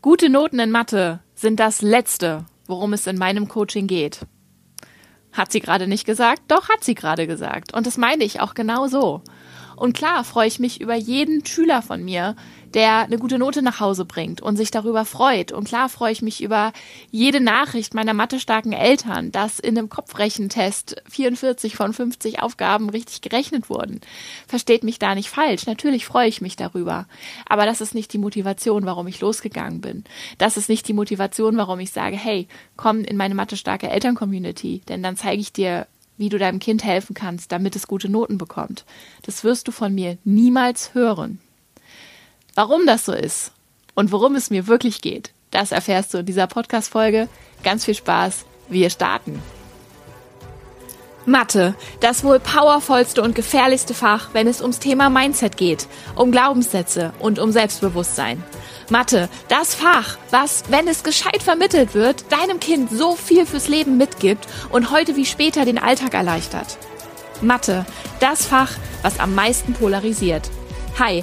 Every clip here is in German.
Gute Noten in Mathe sind das Letzte, worum es in meinem Coaching geht. Hat sie gerade nicht gesagt? Doch, hat sie gerade gesagt. Und das meine ich auch genau so. Und klar freue ich mich über jeden Schüler von mir, der eine gute Note nach Hause bringt und sich darüber freut. Und klar freue ich mich über jede Nachricht meiner mathestarken Eltern, dass in einem Kopfrechentest 44 von 50 Aufgaben richtig gerechnet wurden. Versteht mich da nicht falsch. Natürlich freue ich mich darüber. Aber das ist nicht die Motivation, warum ich losgegangen bin. Das ist nicht die Motivation, warum ich sage, hey, komm in meine mathestarke Eltern-Community, denn dann zeige ich dir, wie du deinem Kind helfen kannst, damit es gute Noten bekommt. Das wirst du von mir niemals hören. Warum das so ist und worum es mir wirklich geht, das erfährst du in dieser Podcast-Folge. Ganz viel Spaß. Wir starten. Mathe, das wohl powervollste und gefährlichste Fach, wenn es ums Thema Mindset geht, um Glaubenssätze und um Selbstbewusstsein. Mathe, das Fach, was, wenn es gescheit vermittelt wird, deinem Kind so viel fürs Leben mitgibt und heute wie später den Alltag erleichtert. Mathe, das Fach, was am meisten polarisiert. Hi,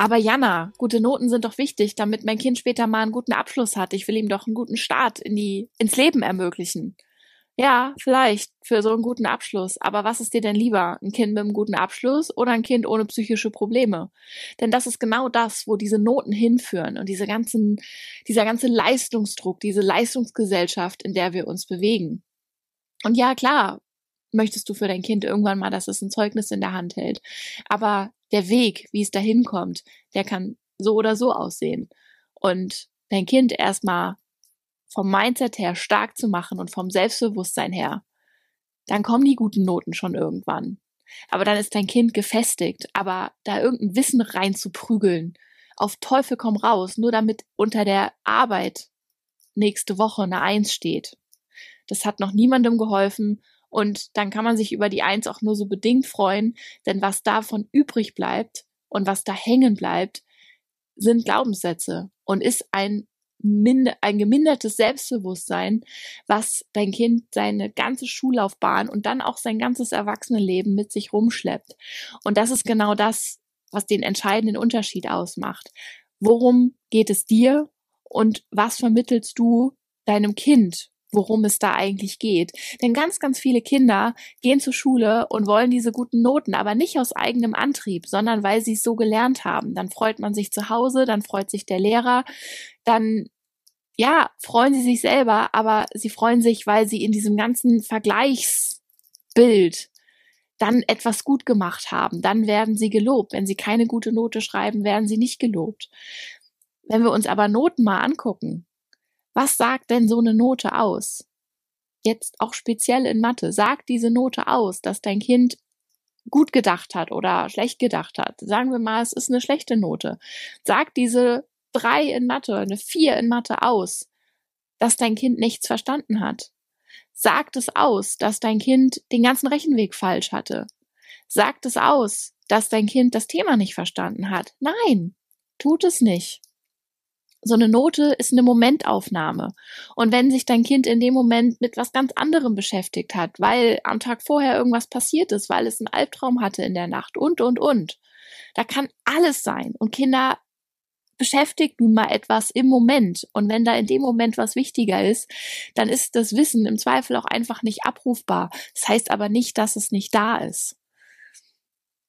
Aber Jana, gute Noten sind doch wichtig, damit mein Kind später mal einen guten Abschluss hat. Ich will ihm doch einen guten Start in die, ins Leben ermöglichen. Ja, vielleicht für so einen guten Abschluss. Aber was ist dir denn lieber? Ein Kind mit einem guten Abschluss oder ein Kind ohne psychische Probleme? Denn das ist genau das, wo diese Noten hinführen und diese ganzen, dieser ganze Leistungsdruck, diese Leistungsgesellschaft, in der wir uns bewegen. Und ja, klar, möchtest du für dein Kind irgendwann mal, dass es ein Zeugnis in der Hand hält. Aber der Weg, wie es dahin kommt, der kann so oder so aussehen. Und dein Kind erstmal vom Mindset her stark zu machen und vom Selbstbewusstsein her, dann kommen die guten Noten schon irgendwann. Aber dann ist dein Kind gefestigt, aber da irgendein Wissen reinzuprügeln, auf Teufel komm raus, nur damit unter der Arbeit nächste Woche eine Eins steht. Das hat noch niemandem geholfen und dann kann man sich über die Eins auch nur so bedingt freuen, denn was davon übrig bleibt und was da hängen bleibt, sind Glaubenssätze und ist ein, ein gemindertes Selbstbewusstsein, was dein Kind seine ganze Schullaufbahn und dann auch sein ganzes Erwachsenenleben mit sich rumschleppt. Und das ist genau das, was den entscheidenden Unterschied ausmacht. Worum geht es dir und was vermittelst du deinem Kind? Worum es da eigentlich geht. Denn ganz, ganz viele Kinder gehen zur Schule und wollen diese guten Noten, aber nicht aus eigenem Antrieb, sondern weil sie es so gelernt haben. Dann freut man sich zu Hause, dann freut sich der Lehrer, dann ja, freuen sie sich selber, aber sie freuen sich, weil sie in diesem ganzen Vergleichsbild dann etwas gut gemacht haben. Dann werden sie gelobt. Wenn sie keine gute Note schreiben, werden sie nicht gelobt. Wenn wir uns aber Noten mal angucken, was sagt denn so eine Note aus? Jetzt auch speziell in Mathe. Sagt diese Note aus, dass dein Kind gut gedacht hat oder schlecht gedacht hat? Sagen wir mal, es ist eine schlechte Note. Sagt diese drei in Mathe, eine vier in Mathe aus, dass dein Kind nichts verstanden hat? Sagt es aus, dass dein Kind den ganzen Rechenweg falsch hatte? Sagt es aus, dass dein Kind das Thema nicht verstanden hat? Nein, tut es nicht so eine Note ist eine Momentaufnahme. Und wenn sich dein Kind in dem Moment mit was ganz anderem beschäftigt hat, weil am Tag vorher irgendwas passiert ist, weil es einen Albtraum hatte in der Nacht und, und, und, da kann alles sein. Und Kinder beschäftigt nun mal etwas im Moment. Und wenn da in dem Moment was wichtiger ist, dann ist das Wissen im Zweifel auch einfach nicht abrufbar. Das heißt aber nicht, dass es nicht da ist.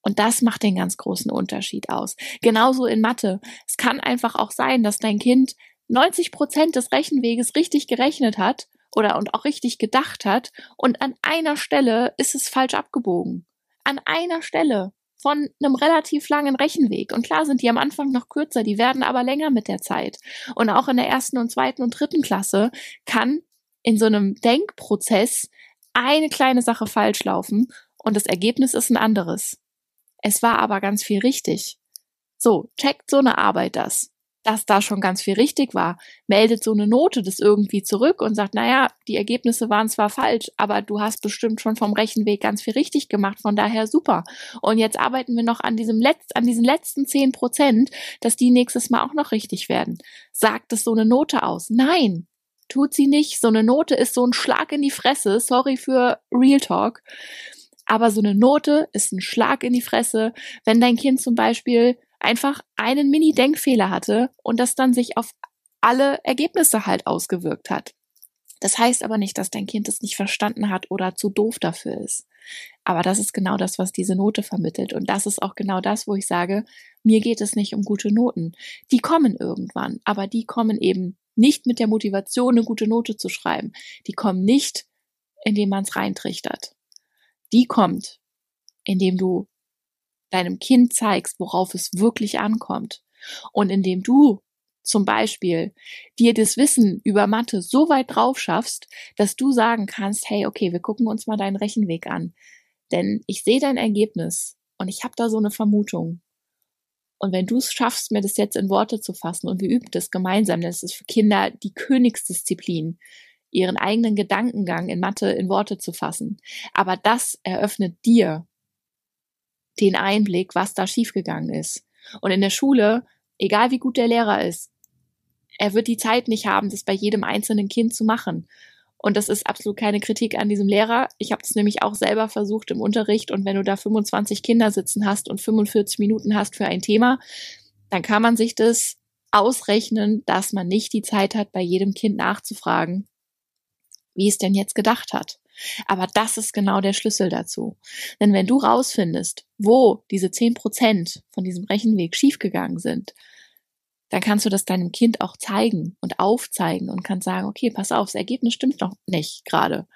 Und das macht den ganz großen Unterschied aus. Genauso in Mathe. Es kann einfach auch sein, dass dein Kind 90 Prozent des Rechenweges richtig gerechnet hat oder und auch richtig gedacht hat und an einer Stelle ist es falsch abgebogen. An einer Stelle von einem relativ langen Rechenweg. Und klar sind die am Anfang noch kürzer, die werden aber länger mit der Zeit. Und auch in der ersten und zweiten und dritten Klasse kann in so einem Denkprozess eine kleine Sache falsch laufen und das Ergebnis ist ein anderes. Es war aber ganz viel richtig. So, checkt so eine Arbeit das. dass da schon ganz viel richtig war, meldet so eine Note das irgendwie zurück und sagt, naja, die Ergebnisse waren zwar falsch, aber du hast bestimmt schon vom Rechenweg ganz viel richtig gemacht, von daher super. Und jetzt arbeiten wir noch an diesem letzt, an diesen letzten zehn Prozent, dass die nächstes Mal auch noch richtig werden. Sagt es so eine Note aus? Nein, tut sie nicht. So eine Note ist so ein Schlag in die Fresse. Sorry für Real Talk. Aber so eine Note ist ein Schlag in die Fresse, wenn dein Kind zum Beispiel einfach einen Mini-Denkfehler hatte und das dann sich auf alle Ergebnisse halt ausgewirkt hat. Das heißt aber nicht, dass dein Kind es nicht verstanden hat oder zu doof dafür ist. Aber das ist genau das, was diese Note vermittelt. Und das ist auch genau das, wo ich sage, mir geht es nicht um gute Noten. Die kommen irgendwann, aber die kommen eben nicht mit der Motivation, eine gute Note zu schreiben. Die kommen nicht, indem man es reintrichtert. Die kommt, indem du deinem Kind zeigst, worauf es wirklich ankommt. Und indem du zum Beispiel dir das Wissen über Mathe so weit drauf schaffst, dass du sagen kannst, hey, okay, wir gucken uns mal deinen Rechenweg an. Denn ich sehe dein Ergebnis und ich habe da so eine Vermutung. Und wenn du es schaffst, mir das jetzt in Worte zu fassen und wir üben das gemeinsam, das ist für Kinder die Königsdisziplin, ihren eigenen Gedankengang in Mathe in Worte zu fassen. Aber das eröffnet dir den Einblick, was da schiefgegangen ist. Und in der Schule, egal wie gut der Lehrer ist, er wird die Zeit nicht haben, das bei jedem einzelnen Kind zu machen. Und das ist absolut keine Kritik an diesem Lehrer. Ich habe das nämlich auch selber versucht im Unterricht. Und wenn du da 25 Kinder sitzen hast und 45 Minuten hast für ein Thema, dann kann man sich das ausrechnen, dass man nicht die Zeit hat, bei jedem Kind nachzufragen, wie es denn jetzt gedacht hat. Aber das ist genau der Schlüssel dazu. Denn wenn du rausfindest, wo diese zehn Prozent von diesem Rechenweg schiefgegangen sind, dann kannst du das deinem Kind auch zeigen und aufzeigen und kannst sagen, okay, pass auf, das Ergebnis stimmt noch nicht gerade.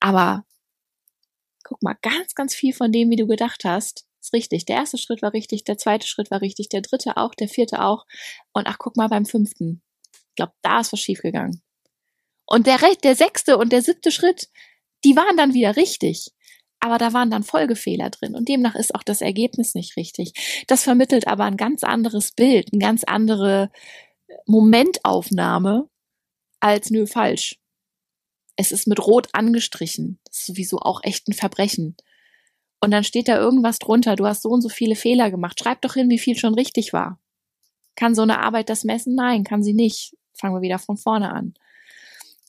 Aber guck mal, ganz, ganz viel von dem, wie du gedacht hast, ist richtig. Der erste Schritt war richtig, der zweite Schritt war richtig, der dritte auch, der vierte auch. Und ach, guck mal beim fünften. Ich glaube, da ist was schiefgegangen. Und der, der sechste und der siebte Schritt, die waren dann wieder richtig. Aber da waren dann Folgefehler drin und demnach ist auch das Ergebnis nicht richtig. Das vermittelt aber ein ganz anderes Bild, eine ganz andere Momentaufnahme als nö falsch. Es ist mit Rot angestrichen. Das ist sowieso auch echt ein Verbrechen. Und dann steht da irgendwas drunter, du hast so und so viele Fehler gemacht. Schreib doch hin, wie viel schon richtig war. Kann so eine Arbeit das messen? Nein, kann sie nicht. Fangen wir wieder von vorne an.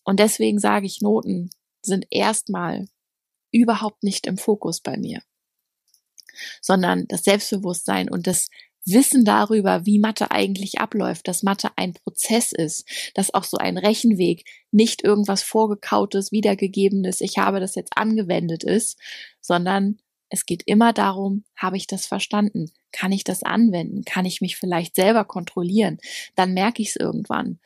Und deswegen sage ich, Noten sind erstmal überhaupt nicht im Fokus bei mir, sondern das Selbstbewusstsein und das Wissen darüber, wie Mathe eigentlich abläuft, dass Mathe ein Prozess ist, dass auch so ein Rechenweg nicht irgendwas vorgekautes, wiedergegebenes, ich habe das jetzt angewendet ist, sondern es geht immer darum, habe ich das verstanden? Kann ich das anwenden? Kann ich mich vielleicht selber kontrollieren? Dann merke ich es irgendwann.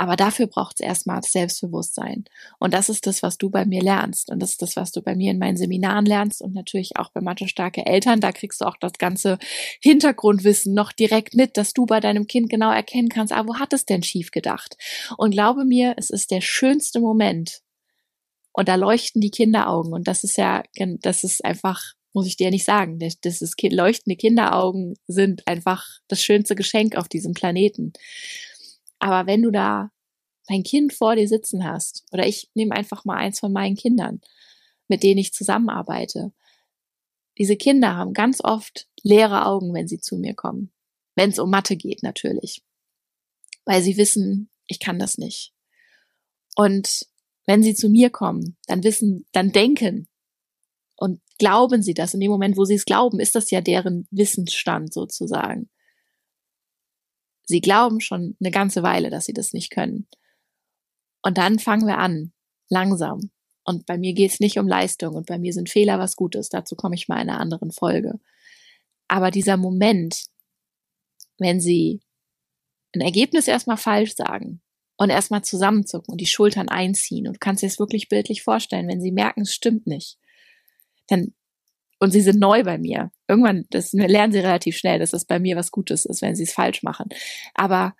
Aber dafür braucht es erstmal Selbstbewusstsein. Und das ist das, was du bei mir lernst. Und das ist das, was du bei mir in meinen Seminaren lernst und natürlich auch bei Mathe starke Eltern. Da kriegst du auch das ganze Hintergrundwissen noch direkt mit, dass du bei deinem Kind genau erkennen kannst, ah, wo hat es denn schief gedacht? Und glaube mir, es ist der schönste Moment. Und da leuchten die Kinderaugen. Und das ist ja, das ist einfach muss ich dir nicht sagen. Das, das ist, leuchtende Kinderaugen sind einfach das schönste Geschenk auf diesem Planeten. Aber wenn du da dein Kind vor dir sitzen hast, oder ich nehme einfach mal eins von meinen Kindern, mit denen ich zusammenarbeite, diese Kinder haben ganz oft leere Augen, wenn sie zu mir kommen. Wenn es um Mathe geht, natürlich. Weil sie wissen, ich kann das nicht. Und wenn sie zu mir kommen, dann wissen, dann denken und glauben sie das. In dem Moment, wo sie es glauben, ist das ja deren Wissensstand sozusagen. Sie glauben schon eine ganze Weile, dass sie das nicht können. Und dann fangen wir an, langsam. Und bei mir geht es nicht um Leistung und bei mir sind Fehler was Gutes. Dazu komme ich mal in einer anderen Folge. Aber dieser Moment, wenn sie ein Ergebnis erstmal falsch sagen und erstmal zusammenzucken und die Schultern einziehen und du kannst dir es wirklich bildlich vorstellen, wenn sie merken, es stimmt nicht, dann und sie sind neu bei mir. Irgendwann, das lernen sie relativ schnell, dass das bei mir was Gutes ist, wenn sie es falsch machen. Aber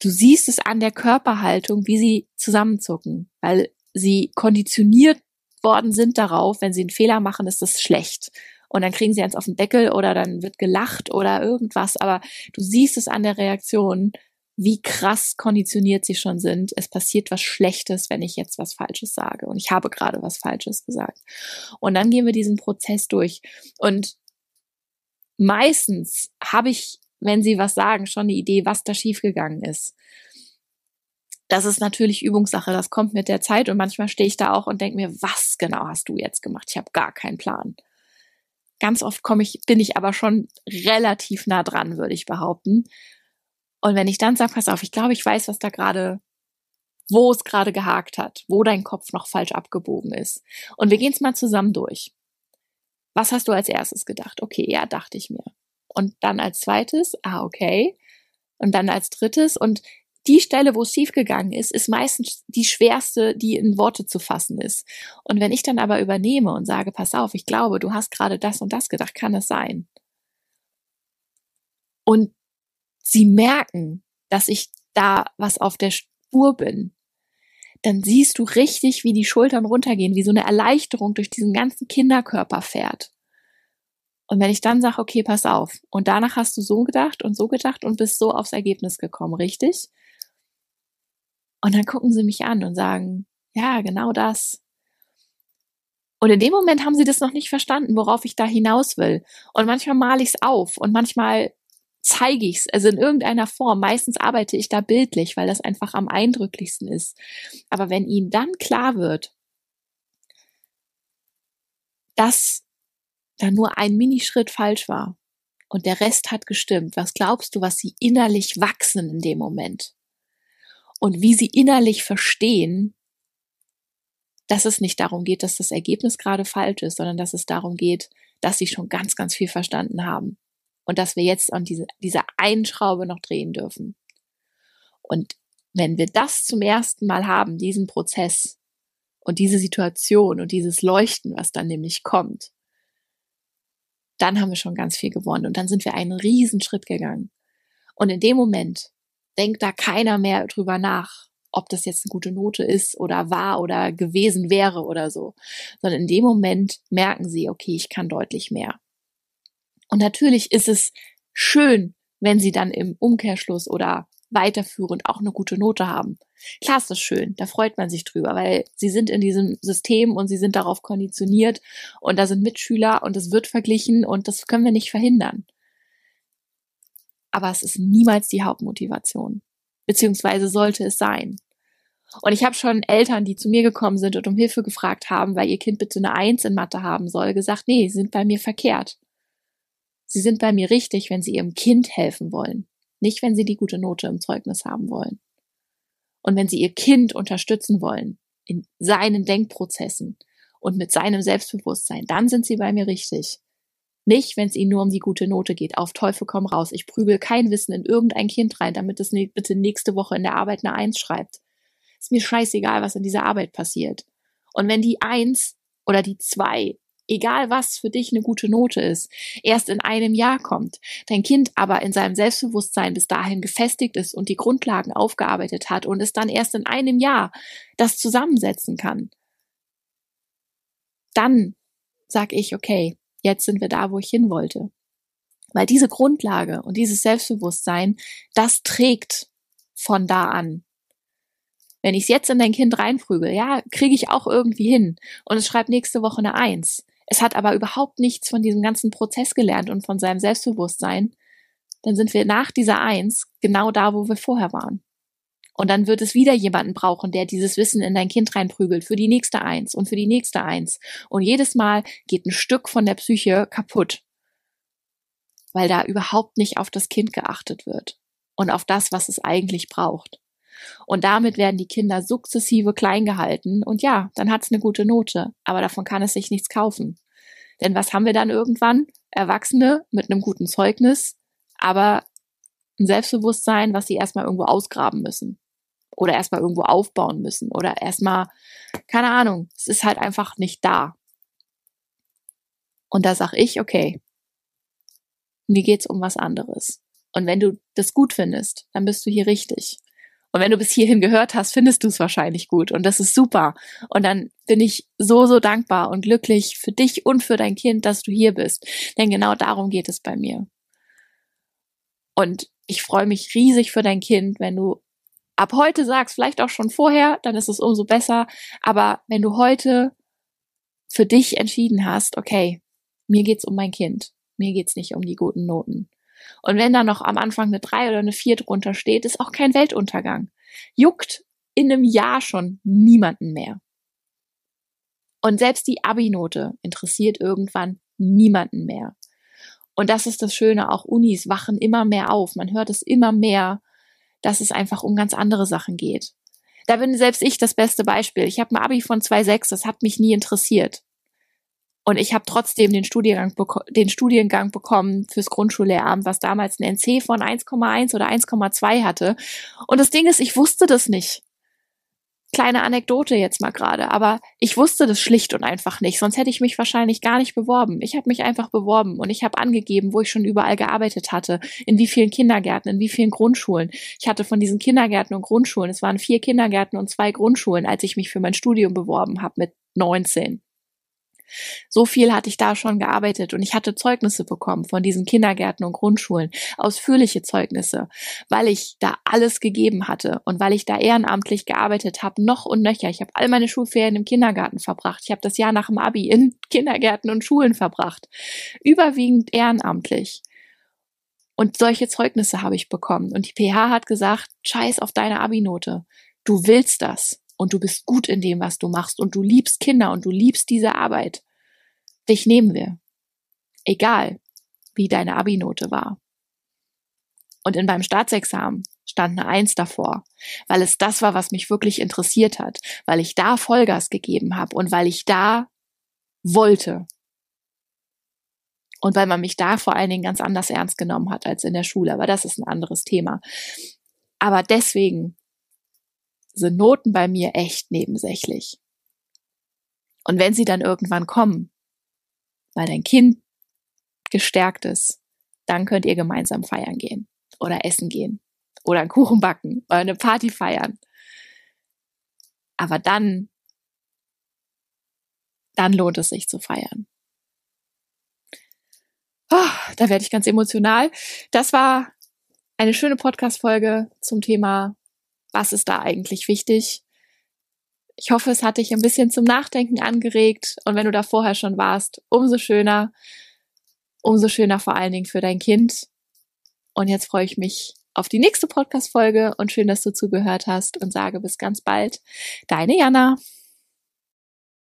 du siehst es an der Körperhaltung, wie sie zusammenzucken, weil sie konditioniert worden sind darauf, wenn sie einen Fehler machen, ist das schlecht. Und dann kriegen sie eins auf den Deckel oder dann wird gelacht oder irgendwas. Aber du siehst es an der Reaktion, wie krass konditioniert sie schon sind. Es passiert was Schlechtes, wenn ich jetzt was Falsches sage. Und ich habe gerade was Falsches gesagt. Und dann gehen wir diesen Prozess durch. Und meistens habe ich, wenn sie was sagen, schon eine Idee, was da schiefgegangen ist. Das ist natürlich Übungssache, das kommt mit der Zeit und manchmal stehe ich da auch und denke mir, was genau hast du jetzt gemacht? Ich habe gar keinen Plan. Ganz oft komme ich, bin ich aber schon relativ nah dran, würde ich behaupten. Und wenn ich dann sage, pass auf, ich glaube, ich weiß, was da gerade, wo es gerade gehakt hat, wo dein Kopf noch falsch abgebogen ist. Und wir gehen es mal zusammen durch. Was hast du als erstes gedacht? Okay, ja, dachte ich mir. Und dann als zweites, ah, okay. Und dann als drittes. Und die Stelle, wo es schiefgegangen ist, ist meistens die schwerste, die in Worte zu fassen ist. Und wenn ich dann aber übernehme und sage, pass auf, ich glaube, du hast gerade das und das gedacht, kann es sein. Und sie merken, dass ich da was auf der Spur bin, dann siehst du richtig, wie die Schultern runtergehen, wie so eine Erleichterung durch diesen ganzen Kinderkörper fährt. Und wenn ich dann sage, okay, pass auf, und danach hast du so gedacht und so gedacht und bist so aufs Ergebnis gekommen, richtig? Und dann gucken sie mich an und sagen, ja, genau das. Und in dem Moment haben sie das noch nicht verstanden, worauf ich da hinaus will. Und manchmal male ich es auf und manchmal zeige ich es, also in irgendeiner Form. Meistens arbeite ich da bildlich, weil das einfach am eindrücklichsten ist. Aber wenn ihnen dann klar wird, dass da nur ein Minischritt falsch war und der Rest hat gestimmt, was glaubst du, was sie innerlich wachsen in dem Moment? Und wie sie innerlich verstehen, dass es nicht darum geht, dass das Ergebnis gerade falsch ist, sondern dass es darum geht, dass sie schon ganz, ganz viel verstanden haben und dass wir jetzt an diese, dieser einen Schraube noch drehen dürfen. Und wenn wir das zum ersten Mal haben, diesen Prozess und diese Situation und dieses Leuchten, was dann nämlich kommt, dann haben wir schon ganz viel gewonnen und dann sind wir einen riesen Schritt gegangen. Und in dem Moment denkt da keiner mehr drüber nach, ob das jetzt eine gute Note ist oder war oder gewesen wäre oder so, sondern in dem Moment merken sie, okay, ich kann deutlich mehr. Und natürlich ist es schön, wenn sie dann im Umkehrschluss oder weiterführend auch eine gute Note haben. Klar ist das schön, da freut man sich drüber, weil sie sind in diesem System und sie sind darauf konditioniert und da sind Mitschüler und es wird verglichen und das können wir nicht verhindern. Aber es ist niemals die Hauptmotivation, beziehungsweise sollte es sein. Und ich habe schon Eltern, die zu mir gekommen sind und um Hilfe gefragt haben, weil ihr Kind bitte eine Eins in Mathe haben soll, gesagt, nee, sie sind bei mir verkehrt. Sie sind bei mir richtig, wenn Sie Ihrem Kind helfen wollen, nicht wenn Sie die gute Note im Zeugnis haben wollen. Und wenn Sie Ihr Kind unterstützen wollen in seinen Denkprozessen und mit seinem Selbstbewusstsein, dann sind Sie bei mir richtig. Nicht, wenn es Ihnen nur um die gute Note geht. Auf Teufel komm raus. Ich prügel kein Wissen in irgendein Kind rein, damit es bitte nächste Woche in der Arbeit eine Eins schreibt. Ist mir scheißegal, was in dieser Arbeit passiert. Und wenn die Eins oder die Zwei egal was für dich eine gute Note ist, erst in einem Jahr kommt, dein Kind aber in seinem Selbstbewusstsein bis dahin gefestigt ist und die Grundlagen aufgearbeitet hat und es dann erst in einem Jahr das zusammensetzen kann, dann sag ich, okay, jetzt sind wir da, wo ich hin wollte. Weil diese Grundlage und dieses Selbstbewusstsein, das trägt von da an. Wenn ich es jetzt in dein Kind reinprügel, ja, kriege ich auch irgendwie hin und es schreibt nächste Woche eine Eins. Es hat aber überhaupt nichts von diesem ganzen Prozess gelernt und von seinem Selbstbewusstsein. Dann sind wir nach dieser Eins genau da, wo wir vorher waren. Und dann wird es wieder jemanden brauchen, der dieses Wissen in dein Kind reinprügelt für die nächste Eins und für die nächste Eins. Und jedes Mal geht ein Stück von der Psyche kaputt, weil da überhaupt nicht auf das Kind geachtet wird und auf das, was es eigentlich braucht. Und damit werden die Kinder sukzessive klein gehalten. Und ja, dann hat es eine gute Note. Aber davon kann es sich nichts kaufen. Denn was haben wir dann irgendwann? Erwachsene mit einem guten Zeugnis, aber ein Selbstbewusstsein, was sie erstmal irgendwo ausgraben müssen. Oder erstmal irgendwo aufbauen müssen. Oder erstmal, keine Ahnung, es ist halt einfach nicht da. Und da sag ich, okay, mir geht's um was anderes. Und wenn du das gut findest, dann bist du hier richtig. Und wenn du bis hierhin gehört hast, findest du es wahrscheinlich gut. Und das ist super. Und dann bin ich so, so dankbar und glücklich für dich und für dein Kind, dass du hier bist. Denn genau darum geht es bei mir. Und ich freue mich riesig für dein Kind, wenn du ab heute sagst, vielleicht auch schon vorher, dann ist es umso besser. Aber wenn du heute für dich entschieden hast, okay, mir geht's um mein Kind, mir geht's nicht um die guten Noten, und wenn da noch am Anfang eine drei oder eine vier drunter steht, ist auch kein Weltuntergang. Juckt in einem Jahr schon niemanden mehr. Und selbst die Abi-Note interessiert irgendwann niemanden mehr. Und das ist das Schöne, auch Unis wachen immer mehr auf. Man hört es immer mehr, dass es einfach um ganz andere Sachen geht. Da bin selbst ich das beste Beispiel. Ich habe ein Abi von 2,6, das hat mich nie interessiert. Und ich habe trotzdem den Studiengang, den Studiengang bekommen fürs Grundschullehramt, was damals ein NC von 1,1 oder 1,2 hatte. Und das Ding ist, ich wusste das nicht. Kleine Anekdote jetzt mal gerade, aber ich wusste das schlicht und einfach nicht, sonst hätte ich mich wahrscheinlich gar nicht beworben. Ich habe mich einfach beworben und ich habe angegeben, wo ich schon überall gearbeitet hatte, in wie vielen Kindergärten, in wie vielen Grundschulen. Ich hatte von diesen Kindergärten und Grundschulen, es waren vier Kindergärten und zwei Grundschulen, als ich mich für mein Studium beworben habe mit 19. So viel hatte ich da schon gearbeitet und ich hatte Zeugnisse bekommen von diesen Kindergärten und Grundschulen, ausführliche Zeugnisse, weil ich da alles gegeben hatte und weil ich da ehrenamtlich gearbeitet habe, noch und nöcher. Ich habe all meine Schulferien im Kindergarten verbracht. Ich habe das Jahr nach dem Abi in Kindergärten und Schulen verbracht. Überwiegend ehrenamtlich. Und solche Zeugnisse habe ich bekommen. Und die PH hat gesagt, scheiß auf deine Abi-Note. Du willst das und du bist gut in dem, was du machst und du liebst Kinder und du liebst diese Arbeit. Dich nehmen wir. Egal, wie deine Abi-Note war. Und in meinem Staatsexamen stand eine Eins davor, weil es das war, was mich wirklich interessiert hat, weil ich da Vollgas gegeben habe und weil ich da wollte. Und weil man mich da vor allen Dingen ganz anders ernst genommen hat als in der Schule. Aber das ist ein anderes Thema. Aber deswegen sind Noten bei mir echt nebensächlich. Und wenn sie dann irgendwann kommen, weil dein Kind gestärkt ist, dann könnt ihr gemeinsam feiern gehen oder essen gehen oder einen Kuchen backen oder eine Party feiern. Aber dann, dann lohnt es sich zu feiern. Oh, da werde ich ganz emotional. Das war eine schöne Podcast-Folge zum Thema was ist da eigentlich wichtig. Ich hoffe, es hat dich ein bisschen zum Nachdenken angeregt und wenn du da vorher schon warst, umso schöner, umso schöner vor allen Dingen für dein Kind. Und jetzt freue ich mich auf die nächste Podcast-Folge und schön, dass du zugehört hast und sage bis ganz bald. Deine Jana.